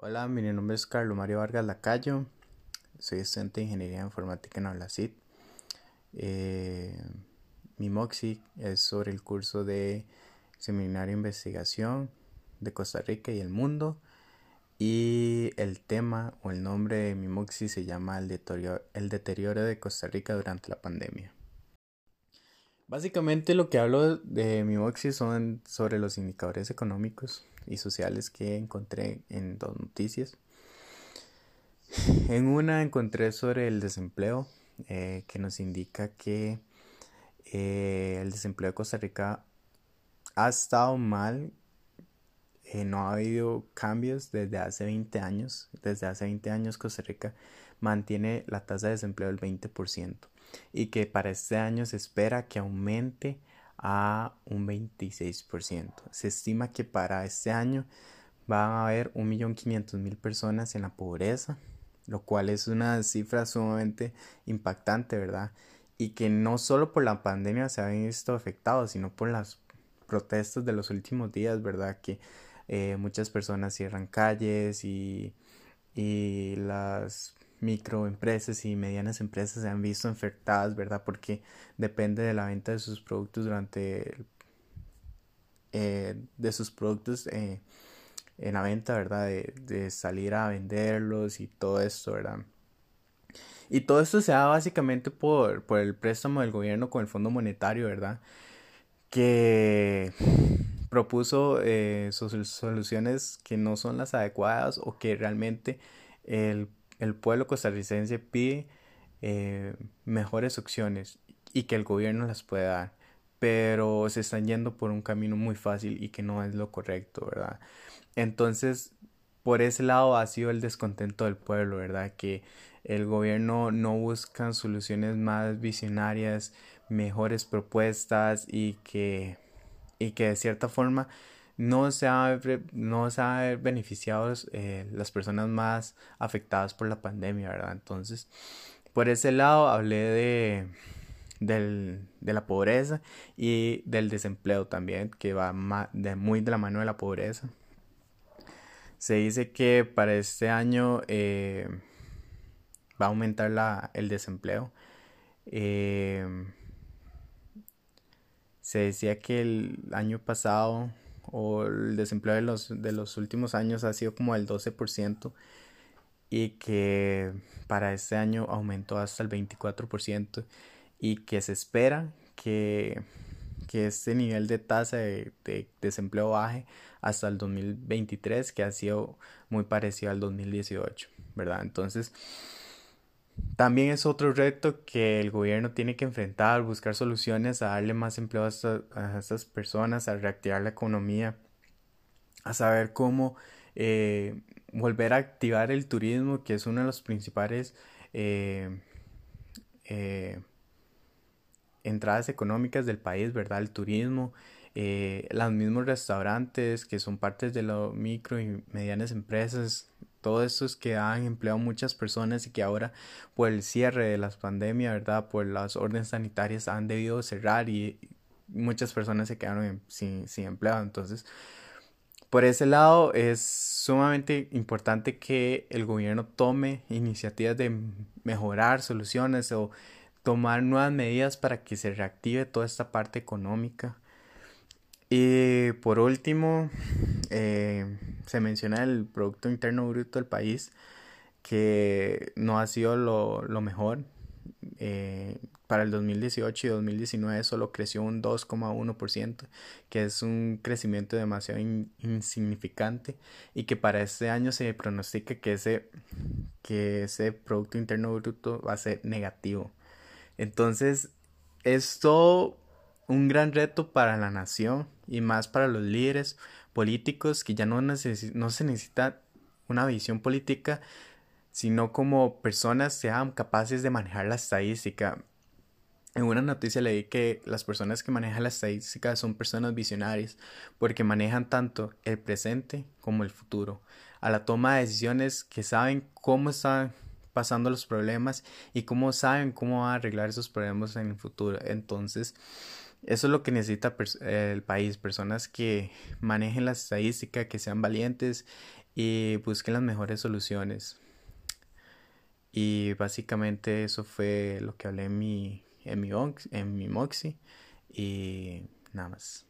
Hola, mi nombre es Carlos Mario Vargas Lacayo, soy estudiante de Ingeniería Informática en Ablacid. Eh, mi MOXI es sobre el curso de Seminario de Investigación de Costa Rica y el mundo. Y el tema o el nombre de mi MOXI se llama el deterioro, el deterioro de Costa Rica durante la pandemia. Básicamente lo que hablo de mi MOXI son sobre los indicadores económicos y sociales que encontré en dos noticias. En una encontré sobre el desempleo, eh, que nos indica que eh, el desempleo de Costa Rica ha estado mal, eh, no ha habido cambios desde hace 20 años. Desde hace 20 años Costa Rica mantiene la tasa de desempleo del 20% y que para este año se espera que aumente a un 26%. Se estima que para este año van a haber 1.500.000 personas en la pobreza, lo cual es una cifra sumamente impactante, ¿verdad? Y que no solo por la pandemia se han visto afectados, sino por las protestas de los últimos días, ¿verdad? Que eh, muchas personas cierran calles y, y las microempresas y medianas empresas se han visto afectadas, ¿verdad? Porque depende de la venta de sus productos durante eh, de sus productos eh, en la venta, ¿verdad? De, de, salir a venderlos y todo esto, ¿verdad? Y todo esto se da básicamente por, por el préstamo del gobierno con el Fondo Monetario, ¿verdad? Que propuso eh, soluciones que no son las adecuadas o que realmente el el pueblo costarricense pide eh, mejores opciones y que el gobierno las puede dar, pero se están yendo por un camino muy fácil y que no es lo correcto, ¿verdad? Entonces, por ese lado ha sido el descontento del pueblo, ¿verdad? Que el gobierno no busca soluciones más visionarias, mejores propuestas y que, y que de cierta forma no se ha, no se ha beneficiado eh, las personas más afectadas por la pandemia, ¿verdad? Entonces, por ese lado hablé de, de la pobreza y del desempleo también, que va de, muy de la mano de la pobreza. Se dice que para este año eh, va a aumentar la, el desempleo. Eh, se decía que el año pasado o el desempleo de los, de los últimos años ha sido como el 12% y que para este año aumentó hasta el 24% y que se espera que, que este nivel de tasa de, de, desempleo baje hasta el 2023 que ha sido muy parecido al 2018, ¿verdad? Entonces, también es otro reto que el gobierno tiene que enfrentar, buscar soluciones a darle más empleo a, estas personas, a reactivar la economía, a saber cómo eh, volver a activar el turismo, que es uno de los principales eh, eh, entradas económicas del país, ¿verdad? El turismo, los mismos restaurantes que son partes de las micro y medianas empresas todo esto es que han empleado muchas personas y que ahora por el cierre de las pandemias, ¿verdad? Por las órdenes sanitarias han debido cerrar y muchas personas se quedaron sin, sin empleo. Entonces, por ese lado es sumamente importante que el gobierno tome iniciativas de mejorar soluciones o tomar nuevas medidas para que se reactive toda esta parte económica. Y por último, eh, se menciona el Producto Interno Bruto del país, que no ha sido lo, mejor. Eh, para el 2018 y 2019 solo creció un 2,1%, que es un crecimiento demasiado insignificante y que para este año se pronostica que ese, que ese Producto Interno Bruto va a ser negativo. Entonces, esto un gran reto para la nación y más para los líderes políticos que ya no, no se necesita una visión política, sino como personas sean capaces de manejar la estadística. En una noticia leí que las personas que manejan la estadística son personas visionarias porque manejan tanto el presente como el futuro. A la toma de decisiones que saben cómo están pasando los problemas y cómo saben cómo arreglar esos problemas en el futuro. Entonces, eso es lo que necesita el país, personas que manejen la estadística, que sean valientes y busquen las mejores soluciones. Y básicamente eso fue lo que hablé en mi, en mi, en mi Moxie y nada más.